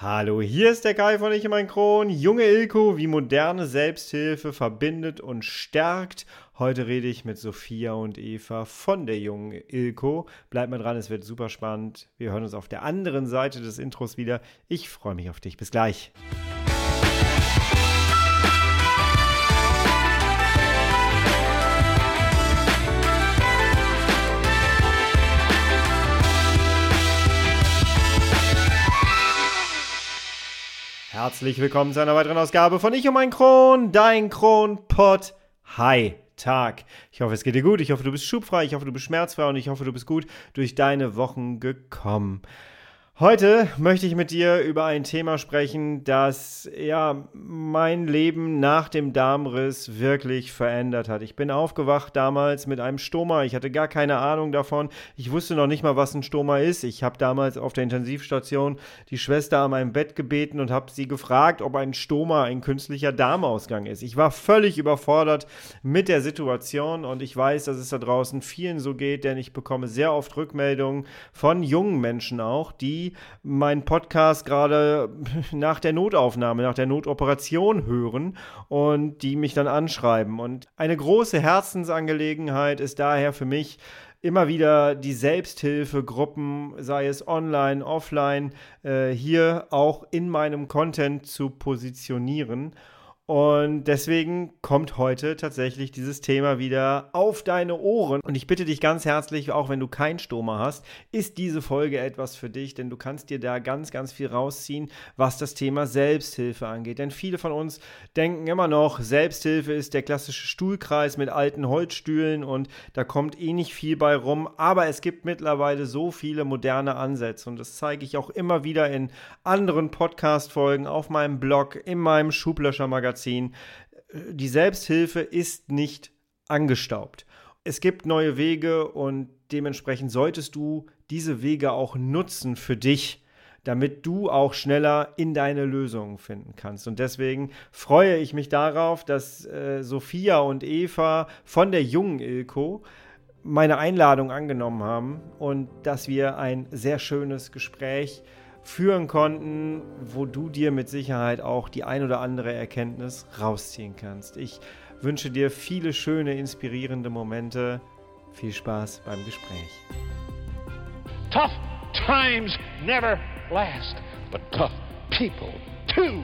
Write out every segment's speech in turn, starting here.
Hallo, hier ist der Kai von Ich und mein Kron. Junge Ilko, wie moderne Selbsthilfe verbindet und stärkt. Heute rede ich mit Sophia und Eva von der jungen Ilko. Bleibt mal dran, es wird super spannend. Wir hören uns auf der anderen Seite des Intros wieder. Ich freue mich auf dich. Bis gleich. Herzlich willkommen zu einer weiteren Ausgabe von Ich und mein Kron, dein Kronpott. Hi. Tag. Ich hoffe, es geht dir gut. Ich hoffe, du bist schubfrei. Ich hoffe, du bist schmerzfrei und ich hoffe, du bist gut durch deine Wochen gekommen. Heute möchte ich mit dir über ein Thema sprechen, das ja mein Leben nach dem Darmriss wirklich verändert hat. Ich bin aufgewacht damals mit einem Stoma. Ich hatte gar keine Ahnung davon. Ich wusste noch nicht mal, was ein Stoma ist. Ich habe damals auf der Intensivstation die Schwester an meinem Bett gebeten und habe sie gefragt, ob ein Stoma ein künstlicher Darmausgang ist. Ich war völlig überfordert mit der Situation und ich weiß, dass es da draußen vielen so geht, denn ich bekomme sehr oft Rückmeldungen von jungen Menschen auch, die meinen Podcast gerade nach der Notaufnahme, nach der Notoperation hören und die mich dann anschreiben. Und eine große Herzensangelegenheit ist daher für mich, immer wieder die Selbsthilfegruppen, sei es online, offline, äh, hier auch in meinem Content zu positionieren. Und deswegen kommt heute tatsächlich dieses Thema wieder auf deine Ohren. Und ich bitte dich ganz herzlich, auch wenn du kein Stoma hast, ist diese Folge etwas für dich, denn du kannst dir da ganz, ganz viel rausziehen, was das Thema Selbsthilfe angeht. Denn viele von uns denken immer noch, Selbsthilfe ist der klassische Stuhlkreis mit alten Holzstühlen und da kommt eh nicht viel bei rum. Aber es gibt mittlerweile so viele moderne Ansätze und das zeige ich auch immer wieder in anderen Podcast-Folgen, auf meinem Blog, in meinem Schublöscher-Magazin ziehen. Die Selbsthilfe ist nicht angestaubt. Es gibt neue Wege und dementsprechend solltest du diese Wege auch nutzen für dich, damit du auch schneller in deine Lösungen finden kannst. Und deswegen freue ich mich darauf, dass äh, Sophia und Eva von der jungen Ilko meine Einladung angenommen haben und dass wir ein sehr schönes Gespräch äh, führen konnten, wo du dir mit Sicherheit auch die ein oder andere Erkenntnis rausziehen kannst. Ich wünsche dir viele schöne, inspirierende Momente. Viel Spaß beim Gespräch. Tough times never last, but tough people too.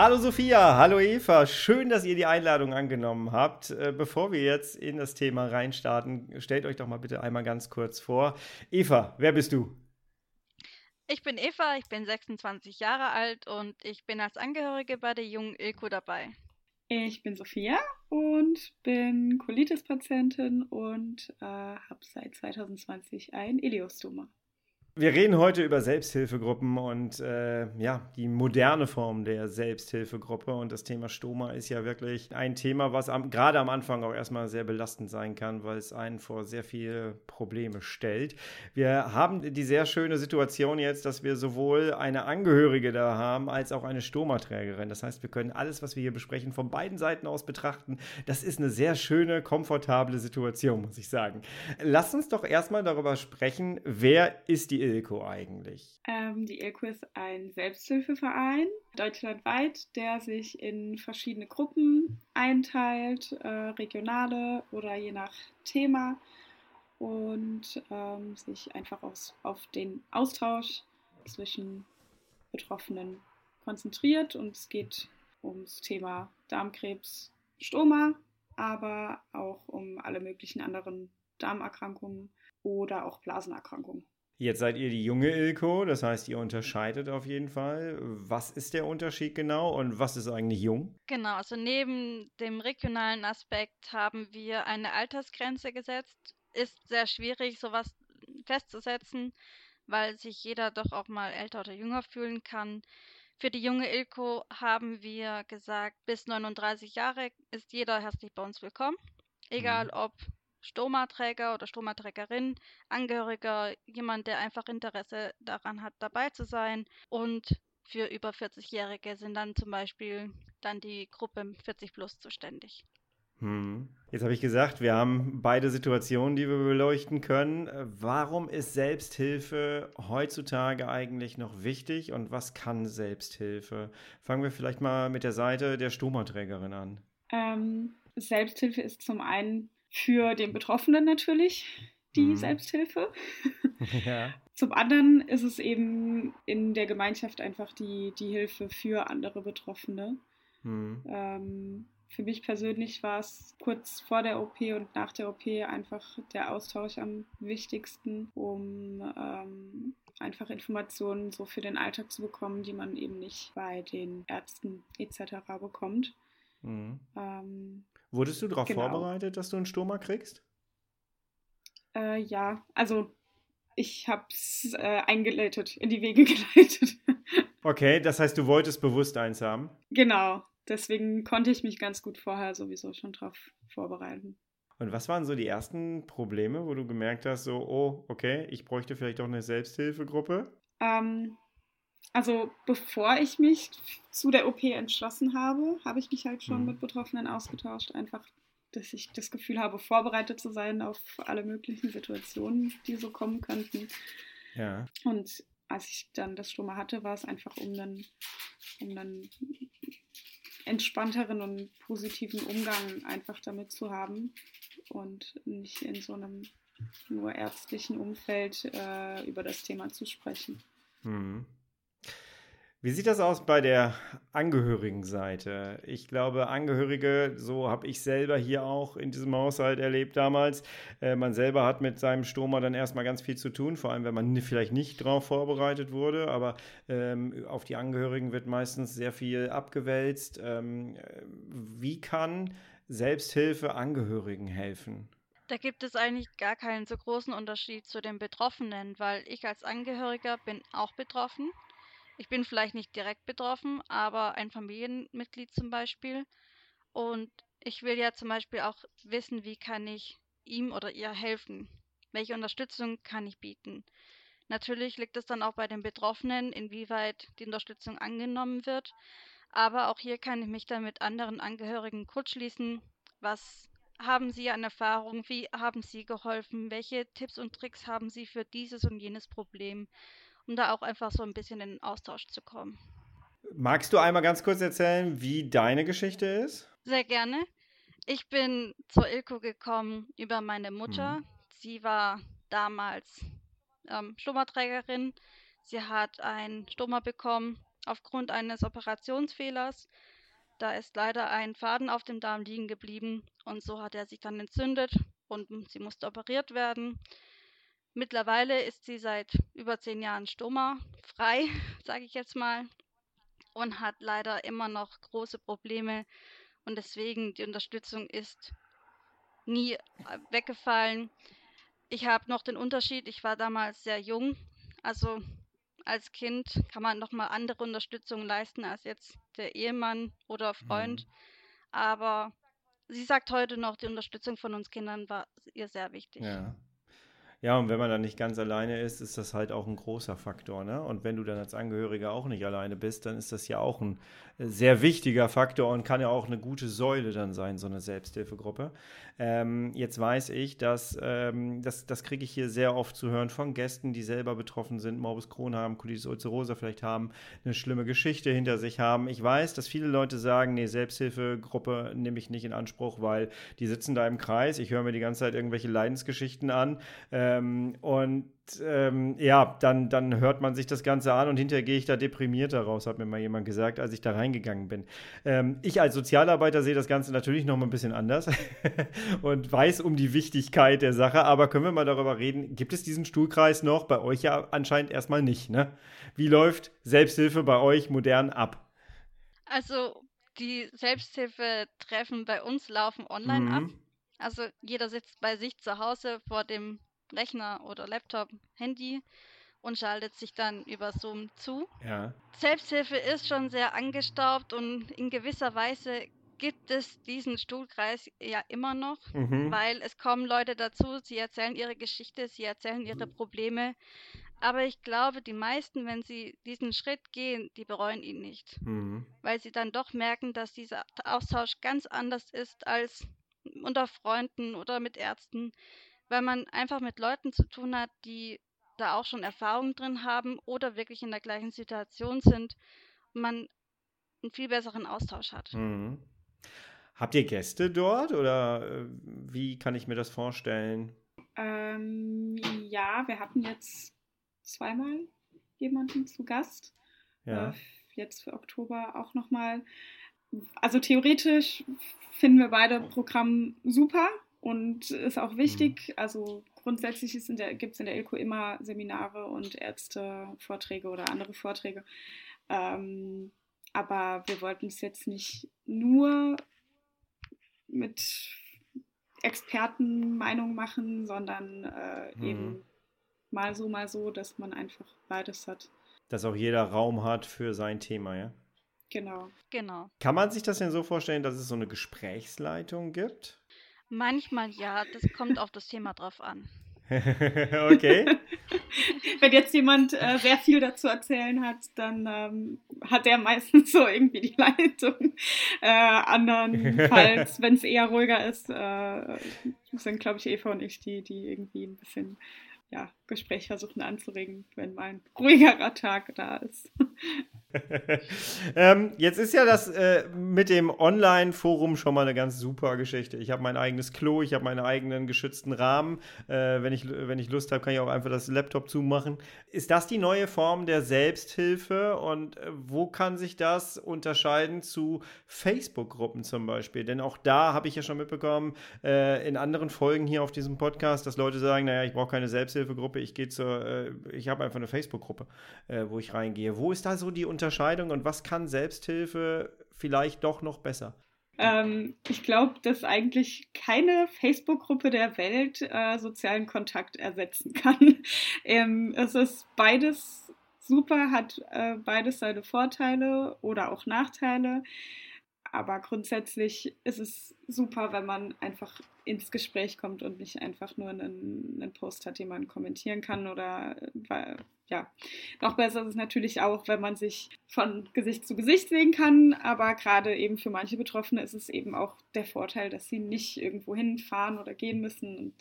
Hallo Sophia, hallo Eva, schön, dass ihr die Einladung angenommen habt. Äh, bevor wir jetzt in das Thema reinstarten, stellt euch doch mal bitte einmal ganz kurz vor. Eva, wer bist du? Ich bin Eva, ich bin 26 Jahre alt und ich bin als Angehörige bei der jungen Ilko dabei. Ich bin Sophia und bin Colitis-Patientin und äh, habe seit 2020 ein Ileostoma. Wir reden heute über Selbsthilfegruppen und äh, ja, die moderne Form der Selbsthilfegruppe. Und das Thema Stoma ist ja wirklich ein Thema, was am, gerade am Anfang auch erstmal sehr belastend sein kann, weil es einen vor sehr viele Probleme stellt. Wir haben die sehr schöne Situation jetzt, dass wir sowohl eine Angehörige da haben, als auch eine Stomaträgerin. Das heißt, wir können alles, was wir hier besprechen, von beiden Seiten aus betrachten. Das ist eine sehr schöne, komfortable Situation, muss ich sagen. Lass uns doch erstmal darüber sprechen, wer ist die ILCO eigentlich? Ähm, die ILCO ist ein Selbsthilfeverein deutschlandweit, der sich in verschiedene Gruppen einteilt, äh, regionale oder je nach Thema und ähm, sich einfach aus, auf den Austausch zwischen Betroffenen konzentriert. Und es geht ums Thema Darmkrebs, Stoma, aber auch um alle möglichen anderen Darmerkrankungen oder auch Blasenerkrankungen. Jetzt seid ihr die junge Ilko, das heißt, ihr unterscheidet auf jeden Fall. Was ist der Unterschied genau und was ist eigentlich jung? Genau, also neben dem regionalen Aspekt haben wir eine Altersgrenze gesetzt. Ist sehr schwierig, sowas festzusetzen, weil sich jeder doch auch mal älter oder jünger fühlen kann. Für die junge Ilko haben wir gesagt, bis 39 Jahre ist jeder herzlich bei uns willkommen. Egal mhm. ob Stomaträger oder Stomaträgerin, Angehöriger, jemand, der einfach Interesse daran hat, dabei zu sein. Und für über 40-Jährige sind dann zum Beispiel dann die Gruppe 40 plus zuständig. Hm. Jetzt habe ich gesagt, wir haben beide Situationen, die wir beleuchten können. Warum ist Selbsthilfe heutzutage eigentlich noch wichtig und was kann Selbsthilfe? Fangen wir vielleicht mal mit der Seite der Stomaträgerin an. Ähm, Selbsthilfe ist zum einen für den Betroffenen natürlich die mhm. Selbsthilfe. Ja. Zum anderen ist es eben in der Gemeinschaft einfach die, die Hilfe für andere Betroffene. Mhm. Ähm, für mich persönlich war es kurz vor der OP und nach der OP einfach der Austausch am wichtigsten, um ähm, einfach Informationen so für den Alltag zu bekommen, die man eben nicht bei den Ärzten etc. bekommt. Mhm. Ähm, Wurdest du darauf genau. vorbereitet, dass du einen Stoma kriegst? Äh, ja, also ich habe es äh, eingeleitet, in die Wege geleitet. okay, das heißt, du wolltest bewusst eins haben? Genau, deswegen konnte ich mich ganz gut vorher sowieso schon drauf vorbereiten. Und was waren so die ersten Probleme, wo du gemerkt hast, so, oh, okay, ich bräuchte vielleicht auch eine Selbsthilfegruppe? Ähm, also bevor ich mich zu der OP entschlossen habe, habe ich mich halt schon mhm. mit Betroffenen ausgetauscht, einfach, dass ich das Gefühl habe, vorbereitet zu sein auf alle möglichen Situationen, die so kommen könnten. Ja. Und als ich dann das Stoma hatte, war es einfach um einen, um einen entspannteren und positiven Umgang einfach damit zu haben und nicht in so einem nur ärztlichen Umfeld äh, über das Thema zu sprechen. Mhm. Wie sieht das aus bei der Angehörigenseite? Ich glaube, Angehörige, so habe ich selber hier auch in diesem Haushalt erlebt damals, äh, man selber hat mit seinem Stoma dann erstmal ganz viel zu tun, vor allem wenn man vielleicht nicht darauf vorbereitet wurde, aber ähm, auf die Angehörigen wird meistens sehr viel abgewälzt. Ähm, wie kann Selbsthilfe Angehörigen helfen? Da gibt es eigentlich gar keinen so großen Unterschied zu den Betroffenen, weil ich als Angehöriger bin auch betroffen ich bin vielleicht nicht direkt betroffen, aber ein Familienmitglied zum Beispiel. Und ich will ja zum Beispiel auch wissen, wie kann ich ihm oder ihr helfen? Welche Unterstützung kann ich bieten? Natürlich liegt es dann auch bei den Betroffenen, inwieweit die Unterstützung angenommen wird. Aber auch hier kann ich mich dann mit anderen Angehörigen kurzschließen. Was haben Sie an Erfahrung? Wie haben Sie geholfen? Welche Tipps und Tricks haben Sie für dieses und jenes Problem? Um da auch einfach so ein bisschen in den Austausch zu kommen. Magst du einmal ganz kurz erzählen, wie deine Geschichte ist? Sehr gerne. Ich bin zur Ilko gekommen über meine Mutter. Mhm. Sie war damals ähm, Stomaträgerin. Sie hat einen Stoma bekommen aufgrund eines Operationsfehlers. Da ist leider ein Faden auf dem Darm liegen geblieben und so hat er sich dann entzündet und sie musste operiert werden. Mittlerweile ist sie seit über zehn Jahren Stoma-frei, sage ich jetzt mal, und hat leider immer noch große Probleme. Und deswegen die Unterstützung ist nie äh, weggefallen. Ich habe noch den Unterschied, ich war damals sehr jung. Also als Kind kann man nochmal andere Unterstützung leisten als jetzt der Ehemann oder Freund. Mhm. Aber sie sagt heute noch, die Unterstützung von uns Kindern war ihr sehr wichtig. Ja. Ja, und wenn man dann nicht ganz alleine ist, ist das halt auch ein großer Faktor. Ne? Und wenn du dann als Angehöriger auch nicht alleine bist, dann ist das ja auch ein äh, sehr wichtiger Faktor und kann ja auch eine gute Säule dann sein, so eine Selbsthilfegruppe. Ähm, jetzt weiß ich, dass ähm, das, das kriege ich hier sehr oft zu hören von Gästen, die selber betroffen sind, Morbus Crohn haben, Colitis ulcerosa vielleicht haben, eine schlimme Geschichte hinter sich haben. Ich weiß, dass viele Leute sagen, nee, Selbsthilfegruppe nehme ich nicht in Anspruch, weil die sitzen da im Kreis, ich höre mir die ganze Zeit irgendwelche Leidensgeschichten an. Äh, ähm, und ähm, ja, dann, dann hört man sich das Ganze an und hinterher gehe ich da deprimiert daraus, hat mir mal jemand gesagt, als ich da reingegangen bin. Ähm, ich als Sozialarbeiter sehe das Ganze natürlich noch mal ein bisschen anders und weiß um die Wichtigkeit der Sache, aber können wir mal darüber reden, gibt es diesen Stuhlkreis noch? Bei euch ja anscheinend erstmal nicht, ne? Wie läuft Selbsthilfe bei euch modern ab? Also die Selbsthilfetreffen bei uns laufen online mhm. ab. Also jeder sitzt bei sich zu Hause vor dem Rechner oder Laptop, Handy und schaltet sich dann über Zoom zu. Ja. Selbsthilfe ist schon sehr angestaubt und in gewisser Weise gibt es diesen Stuhlkreis ja immer noch, mhm. weil es kommen Leute dazu, sie erzählen ihre Geschichte, sie erzählen ihre Probleme. Aber ich glaube, die meisten, wenn sie diesen Schritt gehen, die bereuen ihn nicht. Mhm. Weil sie dann doch merken, dass dieser Austausch ganz anders ist als unter Freunden oder mit Ärzten, weil man einfach mit Leuten zu tun hat, die da auch schon Erfahrung drin haben oder wirklich in der gleichen Situation sind und man einen viel besseren Austausch hat. Mhm. Habt ihr Gäste dort oder äh, wie kann ich mir das vorstellen? Ähm, ja, wir hatten jetzt zweimal jemanden zu Gast. Ja. Äh, jetzt für Oktober auch nochmal. Also theoretisch finden wir beide Programm super und ist auch wichtig. Also grundsätzlich gibt es in der ILCO immer Seminare und Ärztevorträge oder andere Vorträge. Ähm, aber wir wollten es jetzt nicht nur mit Expertenmeinung machen, sondern äh, Mhm. eben mal so, mal so, dass man einfach beides hat. Dass auch jeder Raum hat für sein Thema, ja? Genau. Genau. Kann man sich das denn so vorstellen, dass es so eine Gesprächsleitung gibt? Manchmal ja, das kommt auf das Thema drauf an. okay. Wenn jetzt jemand äh, sehr viel dazu erzählen hat, dann ähm, hat er meistens so irgendwie die Leitung. Äh, andernfalls, wenn es eher ruhiger ist, äh, sind, glaube ich, Eva und ich die, die irgendwie ein bisschen ja, Gespräch versuchen anzuregen, wenn mal ein ruhigerer Tag da ist. ähm, jetzt ist ja das äh, mit dem Online-Forum schon mal eine ganz super Geschichte. Ich habe mein eigenes Klo, ich habe meinen eigenen geschützten Rahmen. Äh, wenn, ich, wenn ich Lust habe, kann ich auch einfach das Laptop zumachen. Ist das die neue Form der Selbsthilfe und äh, wo kann sich das unterscheiden zu Facebook-Gruppen zum Beispiel? Denn auch da habe ich ja schon mitbekommen, äh, in anderen Folgen hier auf diesem Podcast, dass Leute sagen, naja, ich brauche keine Selbsthilfegruppe, ich gehe zur, äh, ich habe einfach eine Facebook-Gruppe, äh, wo ich reingehe. Wo ist da so die Unterscheidung und was kann Selbsthilfe vielleicht doch noch besser? Ähm, ich glaube, dass eigentlich keine Facebook-Gruppe der Welt äh, sozialen Kontakt ersetzen kann. ähm, es ist beides super, hat äh, beides seine Vorteile oder auch Nachteile. Aber grundsätzlich ist es super, wenn man einfach ins Gespräch kommt und nicht einfach nur einen, einen Post hat, den man kommentieren kann. Oder ja, noch besser ist es natürlich auch, wenn man sich von Gesicht zu Gesicht sehen kann. Aber gerade eben für manche Betroffene ist es eben auch der Vorteil, dass sie nicht irgendwo hinfahren oder gehen müssen und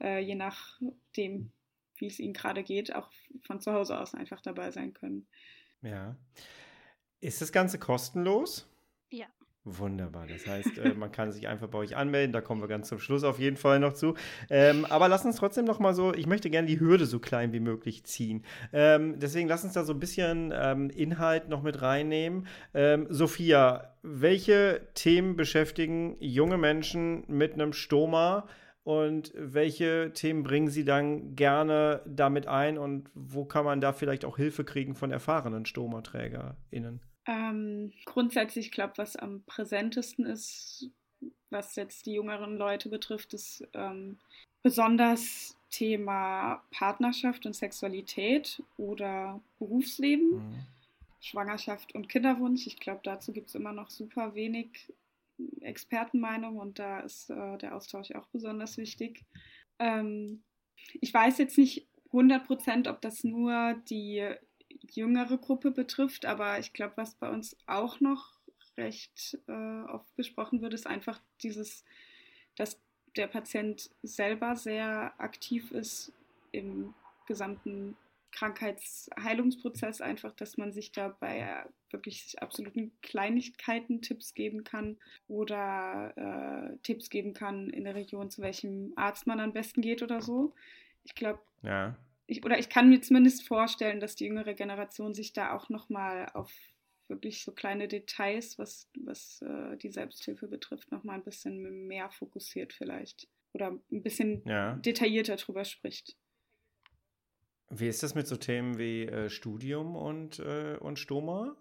äh, je nachdem, wie es ihnen gerade geht, auch von zu Hause aus einfach dabei sein können. Ja. Ist das Ganze kostenlos? Ja. Wunderbar. Das heißt, äh, man kann sich einfach bei euch anmelden. Da kommen wir ganz zum Schluss auf jeden Fall noch zu. Ähm, aber lass uns trotzdem noch mal so, ich möchte gerne die Hürde so klein wie möglich ziehen. Ähm, deswegen lass uns da so ein bisschen ähm, Inhalt noch mit reinnehmen. Ähm, Sophia, welche Themen beschäftigen junge Menschen mit einem Stoma? Und welche Themen bringen Sie dann gerne damit ein? Und wo kann man da vielleicht auch Hilfe kriegen von erfahrenen StomaträgerInnen? Ähm, grundsätzlich, ich glaube, was am präsentesten ist, was jetzt die jüngeren Leute betrifft, ist ähm, besonders Thema Partnerschaft und Sexualität oder Berufsleben, Mhm. Schwangerschaft und Kinderwunsch. Ich glaube, dazu gibt es immer noch super wenig Expertenmeinung und da ist äh, der Austausch auch besonders wichtig. Ähm, ich weiß jetzt nicht 100 Prozent, ob das nur die jüngere Gruppe betrifft, aber ich glaube, was bei uns auch noch recht äh, oft besprochen wird, ist einfach dieses, dass der Patient selber sehr aktiv ist im gesamten Krankheitsheilungsprozess, einfach, dass man sich da bei wirklich absoluten Kleinigkeiten Tipps geben kann oder äh, Tipps geben kann in der Region, zu welchem Arzt man am besten geht oder so. Ich glaube, Ja. Ich, oder ich kann mir zumindest vorstellen, dass die jüngere Generation sich da auch nochmal auf wirklich so kleine Details, was, was äh, die Selbsthilfe betrifft, nochmal ein bisschen mehr fokussiert vielleicht. Oder ein bisschen Ja. detaillierter drüber spricht. Wie ist das mit so Themen wie äh, Studium und, äh, und Stoma?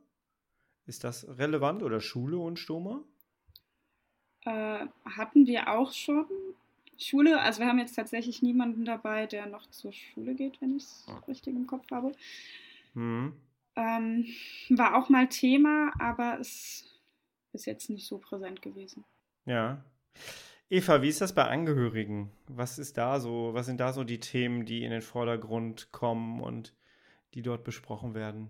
Ist das relevant oder Schule und Stoma? Äh, hatten wir auch schon Schule, also wir haben jetzt tatsächlich niemanden dabei, der noch zur Schule geht, wenn ich es richtig im Kopf habe. Hm. Ähm, war auch mal Thema, aber ist bis jetzt nicht so präsent gewesen. Ja. Eva, wie ist das bei Angehörigen? Was ist da so, was sind da so die Themen, die in den Vordergrund kommen und die dort besprochen werden?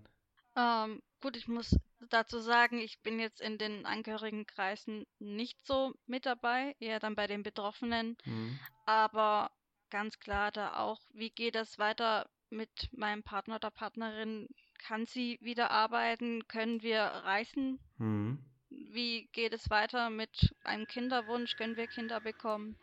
Ähm, gut, ich muss dazu sagen, ich bin jetzt in den Angehörigenkreisen nicht so mit dabei, eher dann bei den Betroffenen. Mhm. Aber ganz klar da auch, wie geht es weiter mit meinem Partner oder Partnerin? Kann sie wieder arbeiten? Können wir reisen? Mhm. Wie geht es weiter mit einem Kinderwunsch? Können wir Kinder bekommen?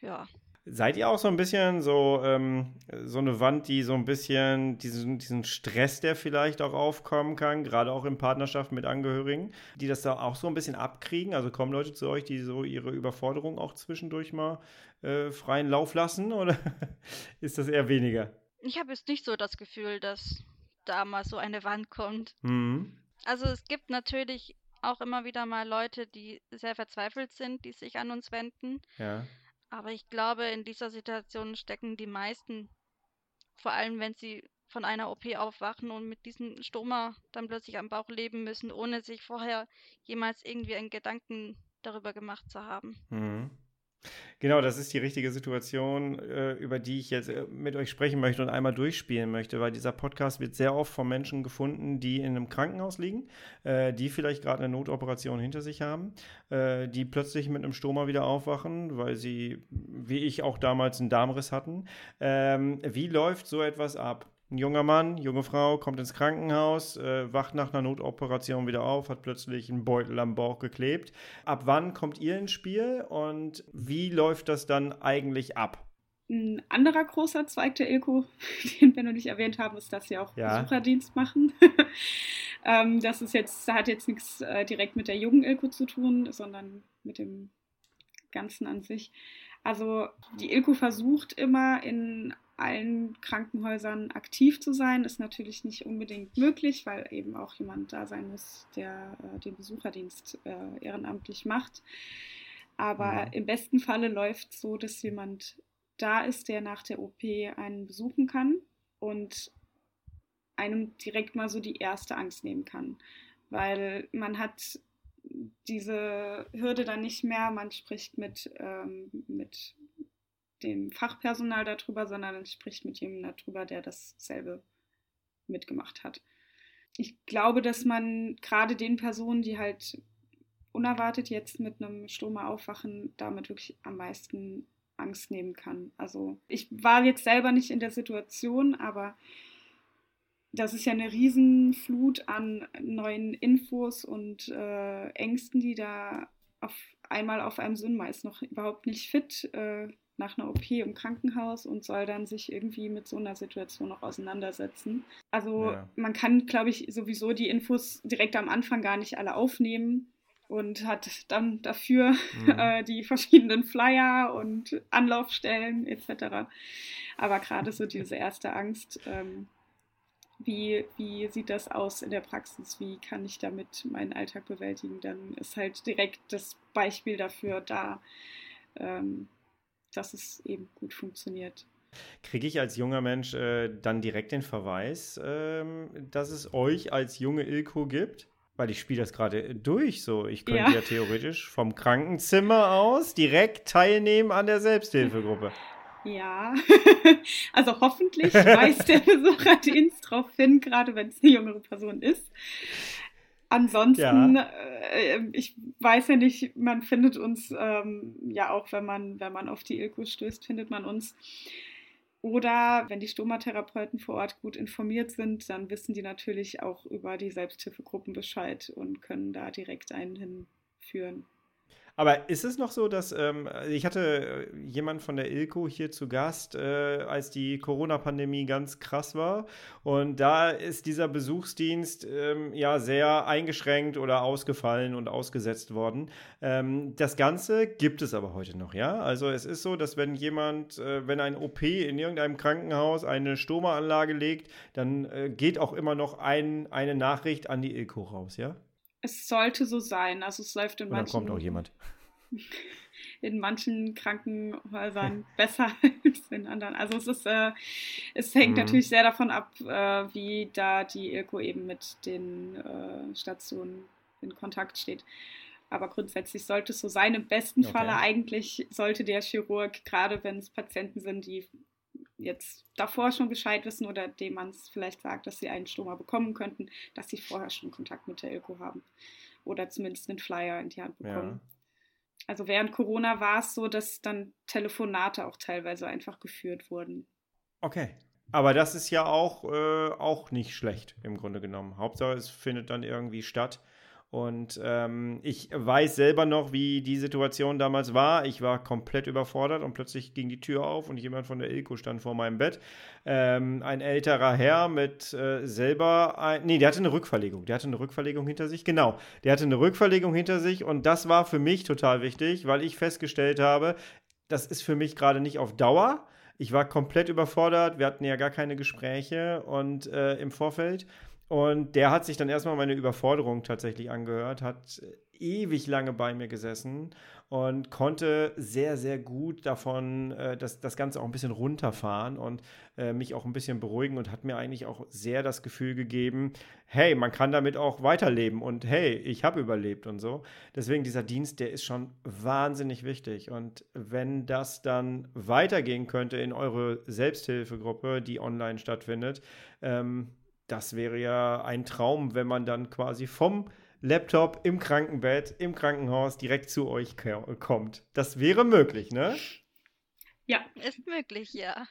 Ja. Seid ihr auch so ein bisschen so, ähm, so eine Wand, die so ein bisschen diesen, diesen Stress, der vielleicht auch aufkommen kann, gerade auch in Partnerschaft mit Angehörigen, die das da auch so ein bisschen abkriegen? Also kommen Leute zu euch, die so ihre Überforderung auch zwischendurch mal äh, freien Lauf lassen oder ist das eher weniger? Ich habe jetzt nicht so das Gefühl, dass da mal so eine Wand kommt. Mhm. Also es gibt natürlich auch immer wieder mal Leute, die sehr verzweifelt sind, die sich an uns wenden. Ja. Aber ich glaube, in dieser Situation stecken die meisten, vor allem wenn sie von einer OP aufwachen und mit diesem Stoma dann plötzlich am Bauch leben müssen, ohne sich vorher jemals irgendwie einen Gedanken darüber gemacht zu haben. Mhm. Genau, das ist die richtige Situation, äh, über die ich jetzt äh, mit euch sprechen möchte und einmal durchspielen möchte, weil dieser Podcast wird sehr oft von Menschen gefunden, die in einem Krankenhaus liegen, äh, die vielleicht gerade eine Notoperation hinter sich haben, die plötzlich mit einem Stoma wieder aufwachen, weil sie, wie ich auch damals, einen Darmriss hatten. Ähm, wie läuft so etwas ab? Ein junger Mann, junge Frau kommt ins Krankenhaus, äh, wacht nach einer Notoperation wieder auf, hat plötzlich einen Beutel am Bauch geklebt. Ab wann kommt ihr ins Spiel und wie läuft das dann eigentlich ab? Ein anderer großer Zweig der Ilko, den wir noch nicht erwähnt haben, ist, dass sie auch ja. Besucherdienst machen. ähm, das ist jetzt, hat jetzt nichts äh, direkt mit der jungen Ilko zu tun, sondern mit dem Ganzen an sich. Also die Ilko versucht immer in allen Krankenhäusern aktiv zu sein, ist natürlich nicht unbedingt möglich, weil eben auch jemand da sein muss, der äh, den Besucherdienst äh, ehrenamtlich macht. Aber ja. Mhm. im besten Falle läuft es so, dass jemand da ist, der nach der OP einen besuchen kann und einem direkt mal so die erste Angst nehmen kann. Weil man hat diese Hürde dann nicht mehr, man spricht mit, ähm, mit dem Fachpersonal darüber, sondern spricht mit jemandem darüber, der dasselbe mitgemacht hat. Ich glaube, dass man gerade den Personen, die halt unerwartet jetzt mit einem Stoma aufwachen, damit wirklich am meisten Angst nehmen kann. Also ich war jetzt selber nicht in der Situation, aber das ist ja eine Riesenflut an neuen Infos und äh, Ängsten, die da auf einmal auf einem sind. Man ist noch überhaupt nicht fit, äh, nach einer OP im Krankenhaus und soll dann sich irgendwie mit so einer Situation noch auseinandersetzen. Also ja. man kann, glaube ich, sowieso die Infos direkt am Anfang gar nicht alle aufnehmen und hat dann dafür mhm. äh, die verschiedenen Flyer und Anlaufstellen etc. Aber gerade so diese erste Angst, ähm, wie, wie sieht das aus in der Praxis, wie kann ich damit meinen Alltag bewältigen, dann ist halt direkt das Beispiel dafür da. Ähm, dass es eben gut funktioniert. Kriege ich als junger Mensch äh, dann direkt den Verweis, ähm, dass es euch als junge Ilko gibt? Weil ich spiele das gerade durch so. Ich könnte ja. ja theoretisch vom Krankenzimmer aus direkt teilnehmen an der Selbsthilfegruppe. Ja, also hoffentlich weist der Besucherdienst darauf hin, gerade wenn es eine jüngere Person ist. Ansonsten, ja. äh, ich weiß ja nicht, man findet uns ähm, ja auch, wenn man, wenn man auf die Ilko stößt, findet man uns. Oder wenn die Stomatherapeuten vor Ort gut informiert sind, dann wissen die natürlich auch über die Selbsthilfegruppen Bescheid und können da direkt einen hinführen. Aber ist es noch so, dass ähm, ich hatte äh, jemand von der Ilko hier zu Gast, äh, als die Corona-Pandemie ganz krass war. Und da ist dieser Besuchsdienst ähm, ja sehr eingeschränkt oder ausgefallen und ausgesetzt worden. Ähm, das Ganze gibt es aber heute noch, ja? Also es ist so, dass wenn jemand, äh, wenn ein OP in irgendeinem Krankenhaus eine Stoma-Anlage legt, dann äh, geht auch immer noch ein, eine Nachricht an die Ilko raus, ja? Es sollte so sein. Also es läuft in Und manchen. kommt auch jemand. In manchen Krankenhäusern besser als in anderen. Also es ist, äh, es hängt mhm. natürlich sehr davon ab, äh, wie da die Ilko eben mit den äh, Stationen in Kontakt steht. Aber grundsätzlich sollte es so sein. Im besten okay. Falle eigentlich sollte der Chirurg, gerade wenn es Patienten sind, die jetzt davor schon Bescheid wissen oder dem man es vielleicht sagt, dass sie einen Stoma bekommen könnten, dass sie vorher schon Kontakt mit der Ilko haben oder zumindest einen Flyer in die Hand bekommen. Ja. Also während Corona war es so, dass dann Telefonate auch teilweise einfach geführt wurden. Okay. Aber das ist ja auch, äh, auch nicht schlecht im Grunde genommen. Hauptsache, es findet dann irgendwie statt. Und ähm, ich weiß selber noch, wie die Situation damals war. Ich war komplett überfordert und plötzlich ging die Tür auf und jemand von der Ilko stand vor meinem Bett. Ähm, ein älterer Herr mit äh, selber, ein, nee, der hatte eine Rückverlegung. Der hatte eine Rückverlegung hinter sich. Genau, der hatte eine Rückverlegung hinter sich und das war für mich total wichtig, weil ich festgestellt habe, das ist für mich gerade nicht auf Dauer. Ich war komplett überfordert. Wir hatten ja gar keine Gespräche und äh, im Vorfeld. Und der hat sich dann erstmal meine Überforderung tatsächlich angehört, hat ewig lange bei mir gesessen und konnte sehr, sehr gut davon äh, das, das Ganze auch ein bisschen runterfahren und äh, mich auch ein bisschen beruhigen und hat mir eigentlich auch sehr das Gefühl gegeben, hey, man kann damit auch weiterleben und hey, ich habe überlebt und so. Deswegen dieser Dienst, der ist schon wahnsinnig wichtig. Und wenn das dann weitergehen könnte in eure Selbsthilfegruppe, die online stattfindet, ähm, das wäre ja ein Traum, wenn man dann quasi vom Laptop im Krankenbett, im Krankenhaus direkt zu euch kommt. Das wäre möglich, ne? Ja. Ist möglich, ja.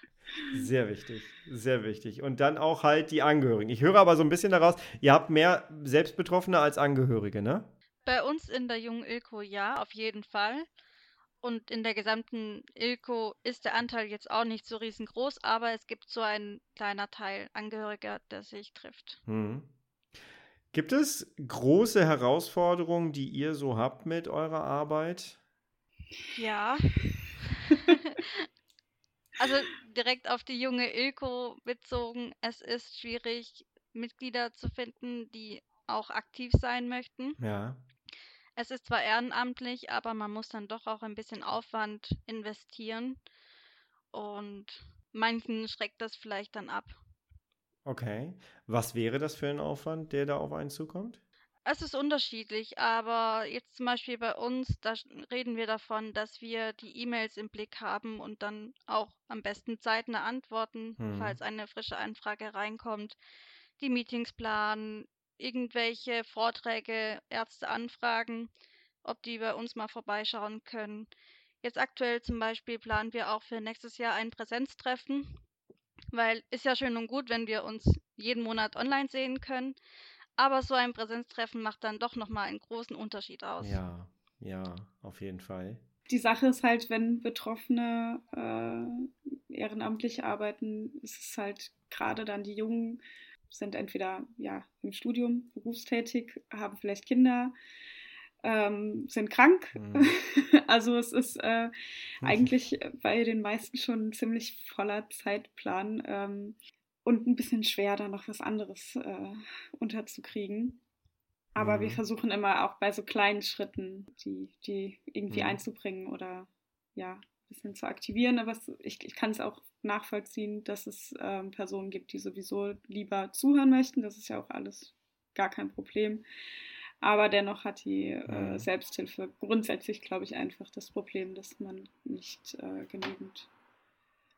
Sehr wichtig, sehr wichtig. Und dann auch halt die Angehörigen. Ich höre aber so ein bisschen daraus, ihr habt mehr Selbstbetroffene als Angehörige, ne? Bei uns in der jungen Ilko ja, auf jeden Fall. Und in der gesamten Ilko ist der Anteil jetzt auch nicht so riesengroß, aber es gibt so einen kleiner Teil Angehöriger, der sich trifft. Hm. Gibt es große Herausforderungen, die ihr so habt mit eurer Arbeit? Ja. also direkt auf die junge Ilko bezogen, es ist schwierig, Mitglieder zu finden, die auch aktiv sein möchten. Ja. Es ist zwar ehrenamtlich, aber man muss dann doch auch ein bisschen Aufwand investieren und manchen schreckt das vielleicht dann ab. Okay. Was wäre das für ein Aufwand, der da auf einen zukommt? Es ist unterschiedlich, aber jetzt zum Beispiel bei uns, da reden wir davon, dass wir die E-Mails im Blick haben und dann auch am besten zeitnah antworten, hm. falls eine frische Anfrage reinkommt, die Meetings planen, irgendwelche Vorträge, Ärzte anfragen, ob die bei uns mal vorbeischauen können. Jetzt aktuell zum Beispiel planen wir auch für nächstes Jahr ein Präsenztreffen, weil ist ja schön und gut, wenn wir uns jeden Monat online sehen können, aber so ein Präsenztreffen macht dann doch nochmal einen großen Unterschied aus. Ja, ja, auf jeden Fall. Die Sache ist halt, wenn Betroffene äh, ehrenamtlich arbeiten, ist es halt gerade dann die jungen sind entweder ja, im Studium berufstätig, haben vielleicht Kinder, ähm, sind krank. Mhm. also es ist äh, mhm. eigentlich bei den meisten schon ein ziemlich voller Zeitplan ähm, und ein bisschen schwer, da noch was anderes äh, unterzukriegen. Aber mhm. wir versuchen immer auch bei so kleinen Schritten, die, die irgendwie mhm. einzubringen oder ja, bisschen zu aktivieren. Aber ich, ich kann es auch nachvollziehen, dass es ähm, Personen gibt, die sowieso lieber zuhören möchten. Das ist ja auch alles gar kein Problem. Aber dennoch hat die äh, Selbsthilfe grundsätzlich, glaube ich, einfach das Problem, dass man nicht äh, genügend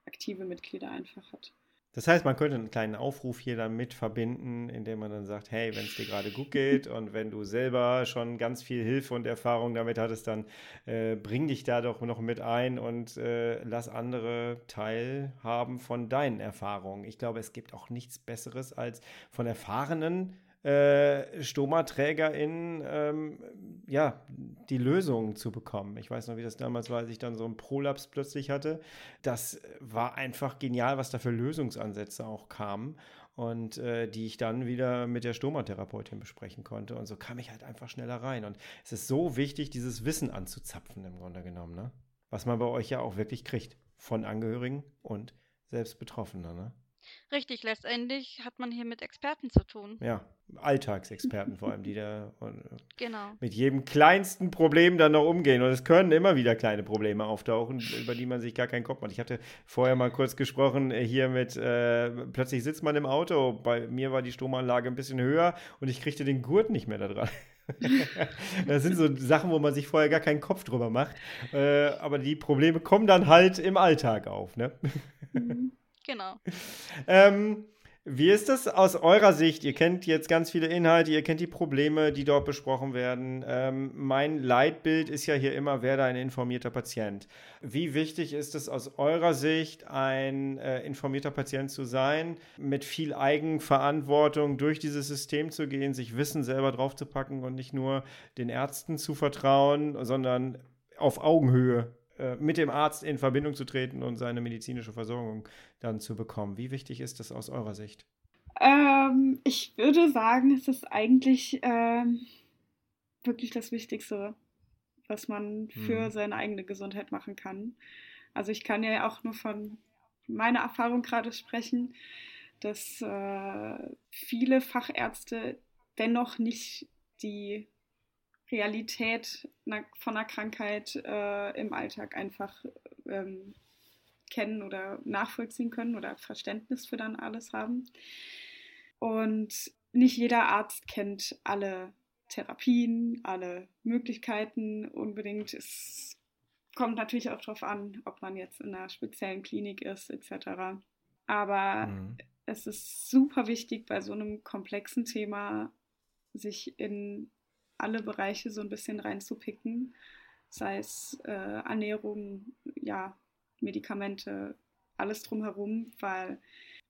aktive Mitglieder einfach hat. Das heißt, man könnte einen kleinen Aufruf hier dann mit verbinden, indem man dann sagt, hey, wenn es dir gerade gut geht und wenn du selber schon ganz viel Hilfe und Erfahrung damit hattest, dann äh, bring dich da doch noch mit ein und äh, lass andere teilhaben von deinen Erfahrungen. Ich glaube, es gibt auch nichts Besseres als von erfahrenen äh, ähm, ja, die Lösung zu bekommen. Ich weiß noch, wie das damals war, als ich dann so einen Prolaps plötzlich hatte. Das war einfach genial, was da für Lösungsansätze auch kamen und äh, die ich dann wieder mit der Stomatherapeutin besprechen konnte. Und so kam ich halt einfach schneller rein. Und es ist so wichtig, dieses Wissen anzuzapfen im Grunde genommen, ne? Was man bei euch ja auch wirklich kriegt von Angehörigen und selbst Betroffener, ne? Richtig, letztendlich hat man hier mit Experten zu tun. Ja, Alltagsexperten vor allem, die da äh, genau. mit jedem kleinsten Problem dann noch umgehen. Und es können immer wieder kleine Probleme auftauchen, über die man sich gar keinen Kopf macht. Ich hatte vorher mal kurz gesprochen äh, hier mit, äh, plötzlich sitzt man im Auto. Bei mir war die Stromanlage ein bisschen höher und ich kriegte den Gurt nicht mehr da dran. das sind so Sachen, wo man sich vorher gar keinen Kopf drüber macht. Äh, aber die Probleme kommen dann halt im Alltag auf. Ne? Mhm. Genau. ähm, wie ist das aus eurer Sicht? Ihr kennt jetzt ganz viele Inhalte, ihr kennt die Probleme, die dort besprochen werden. Ähm, mein Leitbild ist ja hier immer, werde ein informierter Patient. Wie wichtig ist es aus eurer Sicht, ein äh, informierter Patient zu sein, mit viel Eigenverantwortung durch dieses System zu gehen, sich Wissen selber draufzupacken und nicht nur den Ärzten zu vertrauen, sondern auf Augenhöhe äh, mit dem Arzt in Verbindung zu treten und seine medizinische Versorgung dann zu bekommen. Wie wichtig ist das aus eurer Sicht? Ähm, ich würde sagen, es ist eigentlich ähm, wirklich das Wichtigste, was man für hm. seine eigene Gesundheit machen kann. Also ich kann ja auch nur von meiner Erfahrung gerade sprechen, dass äh, viele Fachärzte dennoch nicht die Realität von einer Krankheit äh, im Alltag einfach ähm, kennen oder nachvollziehen können oder Verständnis für dann alles haben. Und nicht jeder Arzt kennt alle Therapien, alle Möglichkeiten unbedingt. Es kommt natürlich auch darauf an, ob man jetzt in einer speziellen Klinik ist, etc. Aber mhm. es ist super wichtig, bei so einem komplexen Thema sich in alle Bereiche so ein bisschen reinzupicken, sei es äh, Ernährung, ja, Medikamente, alles drumherum, weil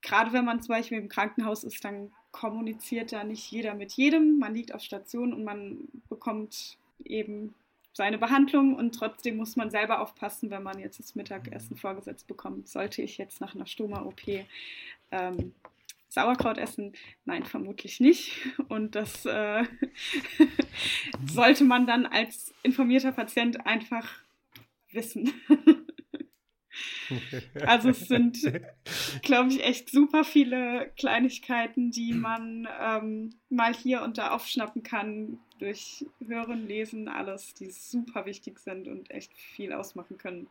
gerade wenn man zum Beispiel im Krankenhaus ist, dann kommuniziert da nicht jeder mit jedem. Man liegt auf Station und man bekommt eben seine Behandlung und trotzdem muss man selber aufpassen, wenn man jetzt das Mittagessen vorgesetzt bekommt. Sollte ich jetzt nach einer Stoma-OP ähm, Sauerkraut essen? Nein, vermutlich nicht. Und das äh, sollte man dann als informierter Patient einfach wissen. also es sind, glaube ich, echt super viele Kleinigkeiten, die man ähm, mal hier und da aufschnappen kann durch Hören, Lesen, alles, die super wichtig sind und echt viel ausmachen können.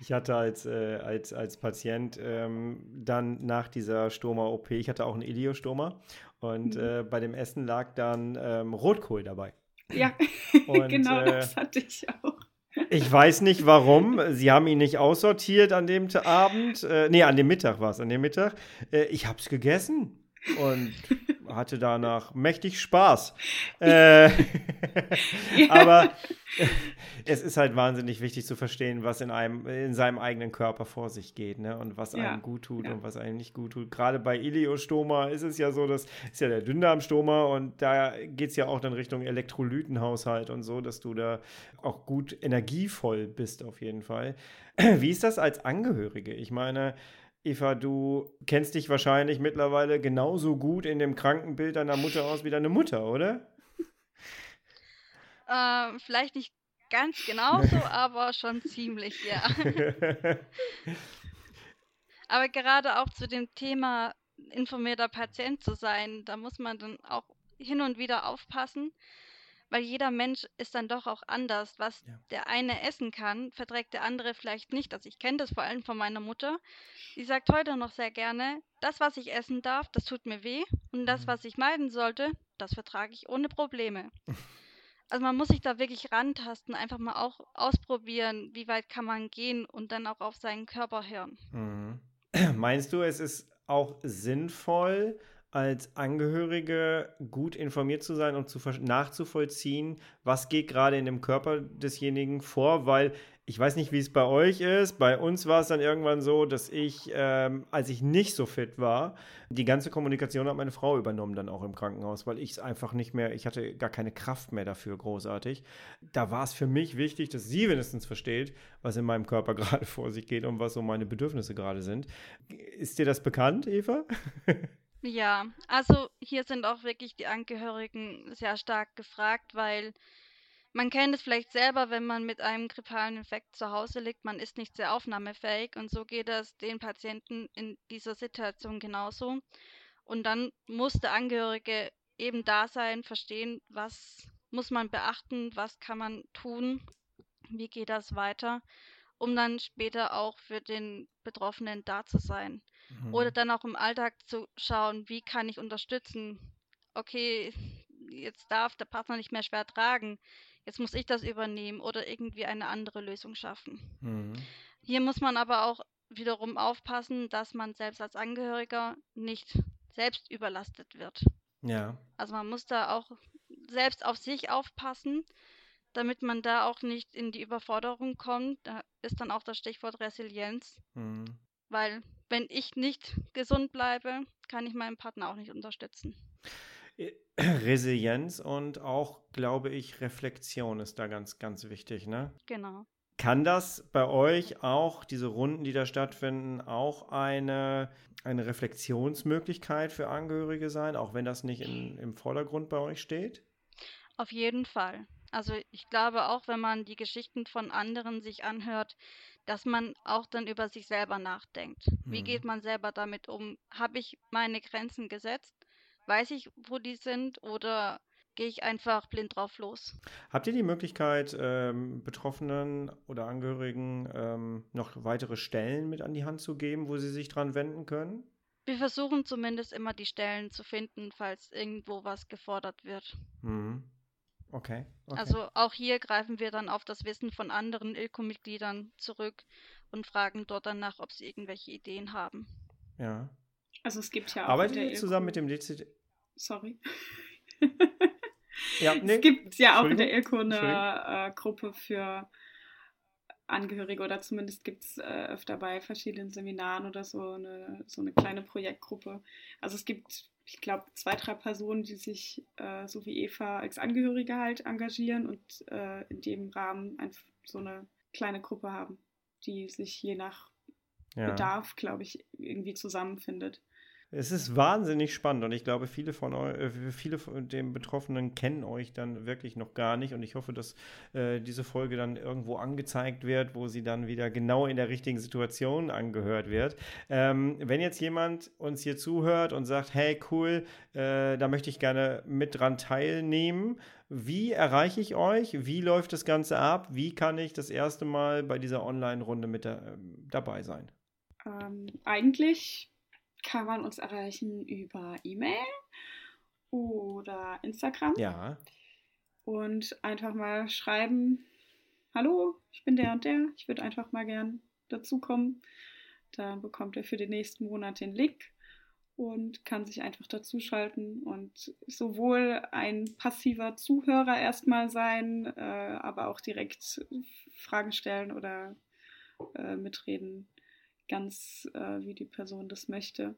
Ich hatte als, äh, als, als Patient ähm, dann nach dieser Stoma-OP, ich hatte auch einen Iliostoma und mhm. äh, bei dem Essen lag dann ähm, Rotkohl dabei. Ja, und, genau äh, das hatte ich auch. Ich weiß nicht warum. Sie haben ihn nicht aussortiert an dem Abend. Äh, nee, an dem Mittag war es, an dem Mittag. Äh, ich habe es gegessen und hatte danach mächtig Spaß. Äh, aber es ist halt wahnsinnig wichtig zu verstehen, was in einem, in seinem eigenen Körper vor sich geht, ne? Und was ja. einem gut tut ja. und was einem nicht gut tut. Gerade bei Iliostoma ist es ja so, das ist ja der Dünndarmstoma und da geht es ja auch dann Richtung Elektrolytenhaushalt und so, dass du da auch gut energievoll bist auf jeden Fall. Wie ist das als Angehörige? Ich meine, Eva, du kennst dich wahrscheinlich mittlerweile genauso gut in dem Krankenbild deiner Mutter aus wie deine Mutter, oder? Ähm, vielleicht nicht ganz genauso, aber schon ziemlich, ja. aber gerade auch zu dem Thema informierter Patient zu sein, da muss man dann auch hin und wieder aufpassen, weil jeder Mensch ist dann doch auch anders. Was ja. der eine essen kann, verträgt der andere vielleicht nicht. Also ich kenne das vor allem von meiner Mutter. Die sagt heute noch sehr gerne, das, was ich essen darf, das tut mir weh. Und das, mhm. was ich meiden sollte, das vertrage ich ohne Probleme. Also man muss sich da wirklich rantasten, einfach mal auch ausprobieren, wie weit kann man gehen und dann auch auf seinen Körper hören. Mhm. Meinst du, es ist auch sinnvoll, als Angehörige gut informiert zu sein und zu nachzuvollziehen, was geht gerade in dem Körper desjenigen vor, weil ich weiß nicht, wie es bei euch ist. Bei uns war es dann irgendwann so, dass ich, ähm, als ich nicht so fit war, die ganze Kommunikation hat meine Frau übernommen, dann auch im Krankenhaus, weil ich es einfach nicht mehr, ich hatte gar keine Kraft mehr dafür, großartig. Da war es für mich wichtig, dass sie wenigstens versteht, was in meinem Körper gerade vor sich geht und was so meine Bedürfnisse gerade sind. Ist dir das bekannt, Eva? Ja, also hier sind auch wirklich die Angehörigen sehr stark gefragt, weil man kennt es vielleicht selber, wenn man mit einem grippalen Infekt zu Hause liegt, man ist nicht sehr aufnahmefähig und so geht es den Patienten in dieser Situation genauso. Und dann muss der Angehörige eben da sein, verstehen, was muss man beachten, was kann man tun, wie geht das weiter, um dann später auch für den Betroffenen da zu sein. Mhm. Oder dann auch im Alltag zu schauen, wie kann ich unterstützen? Okay, jetzt darf der Partner nicht mehr schwer tragen. Jetzt muss ich das übernehmen oder irgendwie eine andere Lösung schaffen. Mhm. Hier muss man aber auch wiederum aufpassen, dass man selbst als Angehöriger nicht selbst überlastet wird. Ja. Also man muss da auch selbst auf sich aufpassen, damit man da auch nicht in die Überforderung kommt. Da ist dann auch das Stichwort Resilienz, Mhm. weil wenn ich nicht gesund bleibe, kann ich meinen Partner auch nicht unterstützen. Äh, Resilienz und auch, glaube ich, Reflexion ist da ganz, ganz wichtig, ne? Genau. Kann das bei euch auch, diese Runden, die da stattfinden, auch eine, eine Reflexionsmöglichkeit für Angehörige sein, auch wenn das nicht in, im Vordergrund bei euch steht? Auf jeden Fall. Also ich glaube auch, wenn man die Geschichten von anderen sich anhört, dass man auch dann über sich selber nachdenkt. Wie Mhm. geht man selber damit um? Habe ich meine Grenzen gesetzt? Weiß ich, wo die sind? Oder gehe ich einfach blind drauf los? Habt ihr die Möglichkeit, ähm, Betroffenen oder Angehörigen ähm, noch weitere Stellen mit an die Hand zu geben, wo sie sich dran wenden können? Wir versuchen zumindest immer die Stellen zu finden, falls irgendwo was gefordert wird. Mhm. Okay. okay. Also auch hier greifen wir dann auf das Wissen von anderen ILCO-Mitgliedern zurück und fragen dort danach, ob sie irgendwelche Ideen haben. ja. Also es gibt ja auch Arbeitet in der ihr zusammen mit dem DCD? Sorry. Ja, nee. Es gibt ja auch in der. ILCO Entschuldigung. eine äh, Gruppe für Angehörige oder zumindest gibt es äh, öfter bei verschiedenen Seminaren oder so eine, so eine kleine Projektgruppe. Also es gibt, ich glaube, zwei, drei Personen, die sich äh, so wie Eva als Angehörige halt engagieren und äh, in dem Rahmen einfach so eine kleine Gruppe haben, die sich je nach Ja. Bedarf, glaube ich, irgendwie zusammenfindet. Es ist wahnsinnig spannend und ich glaube, viele von euch, äh, viele von den Betroffenen kennen euch dann wirklich noch gar nicht und ich hoffe, dass äh, diese Folge dann irgendwo angezeigt wird, wo sie dann wieder genau in der richtigen Situation angehört wird. Ähm, wenn jetzt jemand uns hier zuhört und sagt, hey, cool, äh, da möchte ich gerne mit dran teilnehmen, wie erreiche ich euch? Wie läuft das Ganze ab? Wie kann ich das erste Mal bei dieser Online-Runde mit da, ähm, dabei sein? Ähm, eigentlich kann man uns erreichen über E-Mail oder Instagram. Ja, und einfach mal schreiben, hallo, ich bin der und der, ich würde einfach mal gern dazukommen. Dann bekommt er für den nächsten Monat den Link und kann sich einfach dazuschalten und sowohl ein passiver Zuhörer erstmal sein, äh, aber auch direkt Fragen stellen oder äh, mitreden, ganz äh, wie die Person das möchte.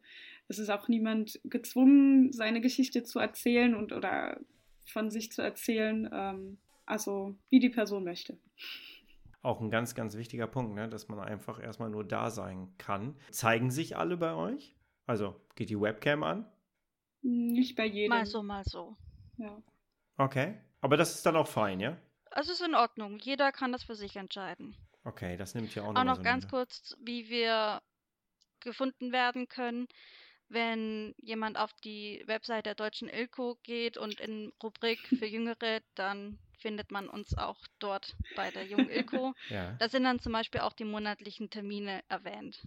Es ist auch niemand gezwungen, seine Geschichte zu erzählen und oder von sich zu erzählen, ähm, also wie die Person möchte. Auch ein ganz, ganz wichtiger Punkt, ne? dass man einfach erstmal nur da sein kann. Zeigen sich alle bei euch? Also geht die Webcam an? Nicht bei jedem. Mal so, mal so. Ja. Okay. Aber das ist dann auch fein, ja? Also ist in Ordnung. Jeder kann das für sich entscheiden. Okay, das nimmt ja auch Auch noch, noch so ganz eine- kurz, wie wir gefunden werden können. Wenn jemand auf die Website der deutschen ILCO geht und in Rubrik für Jüngere, dann findet man uns auch dort bei der Jungen ILCO. Ja, Da sind dann zum Beispiel auch die monatlichen Termine erwähnt.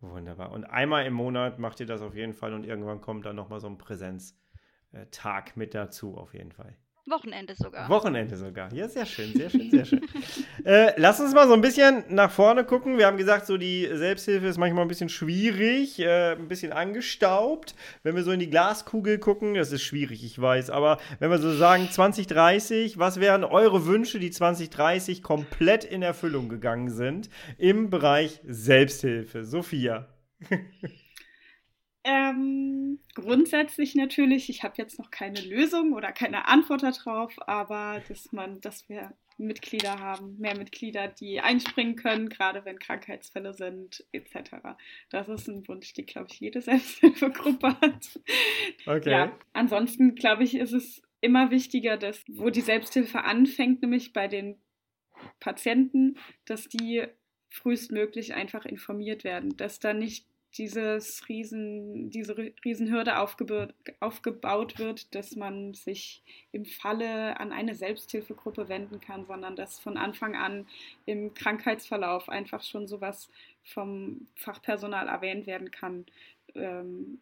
wunderbar. Und einmal im Monat macht ihr das auf jeden Fall und irgendwann kommt dann nochmal so ein Präsenztag mit dazu, auf jeden Fall. Wochenende sogar. Wochenende sogar. Ja, sehr schön, sehr schön, sehr schön. äh, lass uns mal so ein bisschen nach vorne gucken. Wir haben gesagt, so die Selbsthilfe ist manchmal ein bisschen schwierig, äh, ein bisschen angestaubt. Wenn wir so in die Glaskugel gucken, das ist schwierig, ich weiß, aber wenn wir so sagen 2030, was wären eure Wünsche, die 2030 komplett in Erfüllung gegangen sind im Bereich Selbsthilfe? Sophia. Ähm, grundsätzlich natürlich, ich habe jetzt noch keine Lösung oder keine Antwort darauf, aber dass man, dass wir Mitglieder haben, mehr Mitglieder, die einspringen können, gerade wenn Krankheitsfälle sind, etc. Das ist ein Wunsch, die, glaube ich, jede Selbsthilfegruppe hat. Okay. Ja, ansonsten glaube ich, ist es immer wichtiger, dass, wo die Selbsthilfe anfängt, nämlich bei den Patienten, dass die frühestmöglich einfach informiert werden, dass da nicht dieses riesen, diese Riesenhürde aufgebaut, aufgebaut wird, dass man sich im Falle an eine Selbsthilfegruppe wenden kann, sondern dass von Anfang an im Krankheitsverlauf einfach schon sowas vom Fachpersonal erwähnt werden kann. Ähm,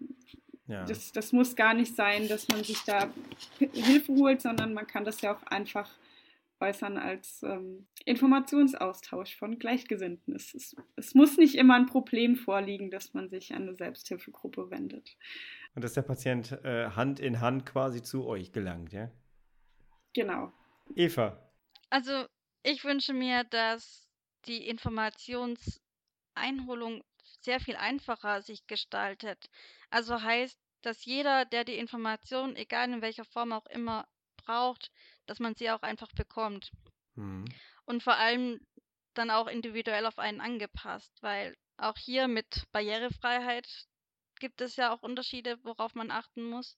Ja. das, das muss gar nicht sein, dass man sich da Hilfe holt, sondern man kann das ja auch einfach äußern als ähm, Informationsaustausch von Gleichgesinnten. Es, es, es muss nicht immer ein Problem vorliegen, dass man sich an eine Selbsthilfegruppe wendet. Und dass der Patient äh, Hand in Hand quasi zu euch gelangt, ja? Genau. Eva. Also ich wünsche mir, dass die Informationseinholung sehr viel einfacher sich gestaltet. Also heißt, dass jeder, der die Information, egal in welcher Form auch immer, braucht, dass man sie auch einfach bekommt. Mhm. Und vor allem dann auch individuell auf einen angepasst, weil auch hier mit Barrierefreiheit gibt es ja auch Unterschiede, worauf man achten muss.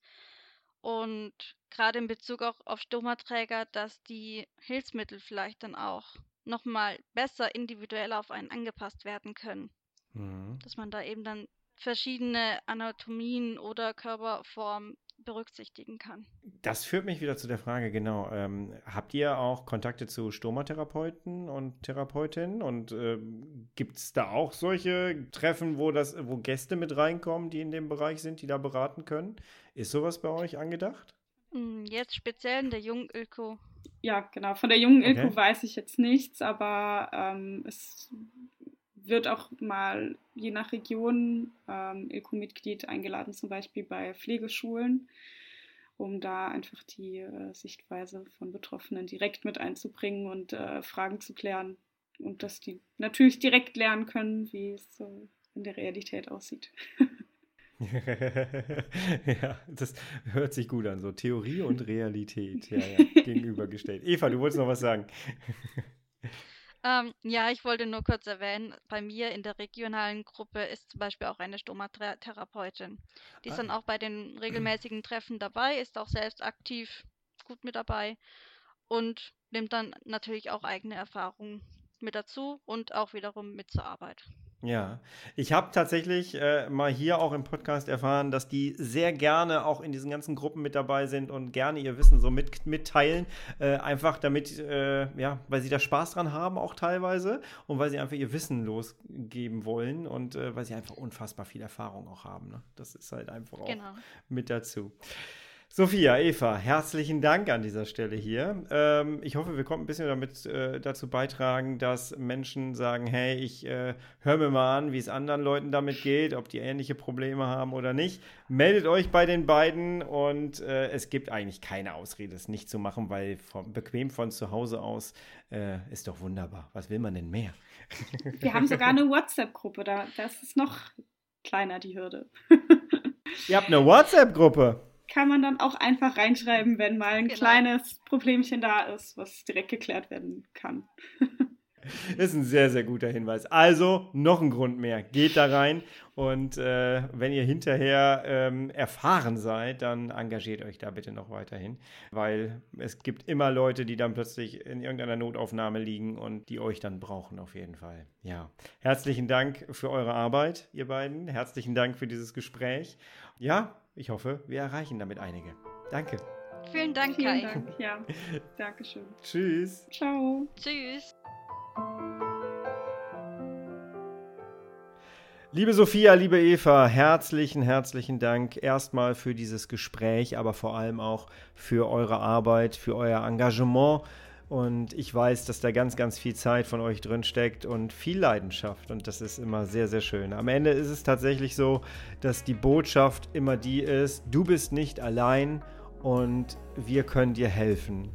Und gerade in Bezug auch auf Stomaträger, dass die Hilfsmittel vielleicht dann auch nochmal besser individuell auf einen angepasst werden können. Mhm. Dass man da eben dann verschiedene Anatomien oder Körperformen berücksichtigen kann. Das führt mich wieder zu der Frage, genau. Ähm, habt ihr auch Kontakte zu Stomatherapeuten und Therapeutinnen? Und ähm, gibt es da auch solche Treffen, wo, das, wo Gäste mit reinkommen, die in dem Bereich sind, die da beraten können? Ist sowas bei euch angedacht? Hm, Jetzt speziell in der jungen Öko. Ja, genau. Von der jungen Ilko Okay. weiß ich jetzt nichts, aber ähm, es wird auch mal je nach Region ähm, Ilko-Mitglied eingeladen, zum Beispiel bei Pflegeschulen, um da einfach die äh, Sichtweise von Betroffenen direkt mit einzubringen und äh, Fragen zu klären und dass die natürlich direkt lernen können, wie es so in der Realität aussieht. ja, das hört sich gut an, so Theorie und Realität ja, ja, gegenübergestellt. Eva, du wolltest noch was sagen. Ähm, ja, ich wollte nur kurz erwähnen, bei mir in der regionalen Gruppe ist zum Beispiel auch eine Stomatherapeutin. Die ist Ah. dann auch bei den regelmäßigen Treffen dabei, ist auch selbst aktiv gut mit dabei und nimmt dann natürlich auch eigene Erfahrungen mit dazu und auch wiederum mit zur Arbeit. Ja, ich habe tatsächlich äh, mal hier auch im Podcast erfahren, dass die sehr gerne auch in diesen ganzen Gruppen mit dabei sind und gerne ihr Wissen so mit, mitteilen, äh, einfach damit, äh, ja, weil sie da Spaß dran haben auch teilweise und weil sie einfach ihr Wissen losgeben wollen und äh, weil sie einfach unfassbar viel Erfahrung auch haben. Ne? Das ist halt einfach auch Genau. mit dazu. Sophia, Eva, herzlichen Dank an dieser Stelle hier. Ähm, ich hoffe, wir konnten ein bisschen damit äh, dazu beitragen, dass Menschen sagen, hey, ich äh, höre mir mal an, wie es anderen Leuten damit geht, ob die ähnliche Probleme haben oder nicht. Meldet euch bei den beiden und äh, es gibt eigentlich keine Ausrede, es nicht zu machen, weil von, bequem von zu Hause aus äh, ist doch wunderbar. Was will man denn mehr? Wir haben sogar eine WhatsApp-Gruppe, da das ist noch kleiner die Hürde. Ihr habt eine WhatsApp-Gruppe. Kann man dann auch einfach reinschreiben, wenn mal ein Genau. kleines Problemchen da ist, was direkt geklärt werden kann. Ist ein sehr, sehr guter Hinweis. Also noch ein Grund mehr. Geht da rein und äh, wenn ihr hinterher ähm, erfahren seid, dann engagiert euch da bitte noch weiterhin, weil es gibt immer Leute, die dann plötzlich in irgendeiner Notaufnahme liegen und die euch dann brauchen auf jeden Fall. Ja, herzlichen Dank für eure Arbeit, ihr beiden. Herzlichen Dank für dieses Gespräch. Ja, ich hoffe, wir erreichen damit einige. Danke. Vielen Dank, Vielen Kai. Dank. Ja, Dankeschön. Tschüss. Ciao. Tschüss. Liebe Sophia, liebe Eva, herzlichen, herzlichen Dank erstmal für dieses Gespräch, aber vor allem auch für eure Arbeit, für euer Engagement. Und ich weiß, dass da ganz, ganz viel Zeit von euch drin steckt und viel Leidenschaft. Und das ist immer sehr, sehr schön. Am Ende ist es tatsächlich so, dass die Botschaft immer die ist, du bist nicht allein und wir können dir helfen.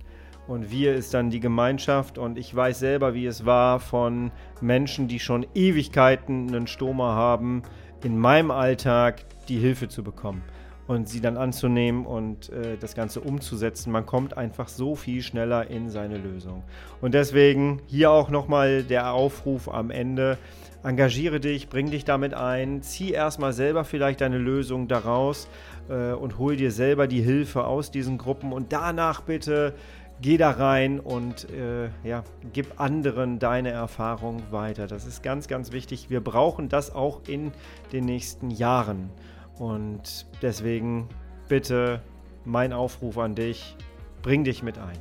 Und wir ist dann die Gemeinschaft und ich weiß selber, wie es war von Menschen, die schon Ewigkeiten einen Stoma haben, in meinem Alltag die Hilfe zu bekommen und sie dann anzunehmen und äh, das Ganze umzusetzen. Man kommt einfach so viel schneller in seine Lösung. Und deswegen hier auch nochmal der Aufruf am Ende. Engagiere dich, bring dich damit ein, zieh erstmal selber vielleicht deine Lösung daraus äh, und hol dir selber die Hilfe aus diesen Gruppen und danach bitte geh da rein und äh, ja, gib anderen deine Erfahrung weiter. Das ist ganz, ganz wichtig. Wir brauchen das auch in den nächsten Jahren. Und deswegen bitte mein Aufruf an dich, bring dich mit ein.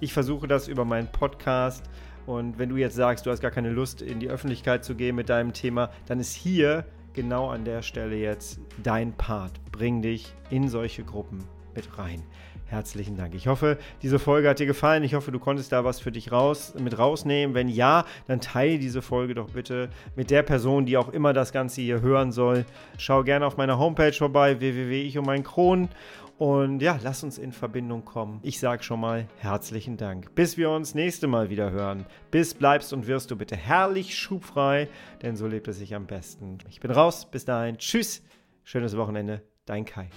Ich versuche das über meinen Podcast. Und wenn du jetzt sagst, du hast gar keine Lust, in die Öffentlichkeit zu gehen mit deinem Thema, dann ist hier genau an der Stelle jetzt dein Part. Bring dich in solche Gruppen mit rein. Herzlichen Dank. Ich hoffe, diese Folge hat dir gefallen. Ich hoffe, du konntest da was für dich raus, mit rausnehmen. Wenn ja, dann teile diese Folge doch bitte mit der Person, die auch immer das Ganze hier hören soll. Schau gerne auf meiner Homepage vorbei, www.ich und mein Kronen. Und ja, lass uns in Verbindung kommen. Ich sage schon mal herzlichen Dank. Bis wir uns nächste Mal wieder hören. Bis bleibst und wirst du bitte herrlich schubfrei, denn so lebt es sich am besten. Ich bin raus. Bis dahin. Tschüss. Schönes Wochenende. Dein Kai.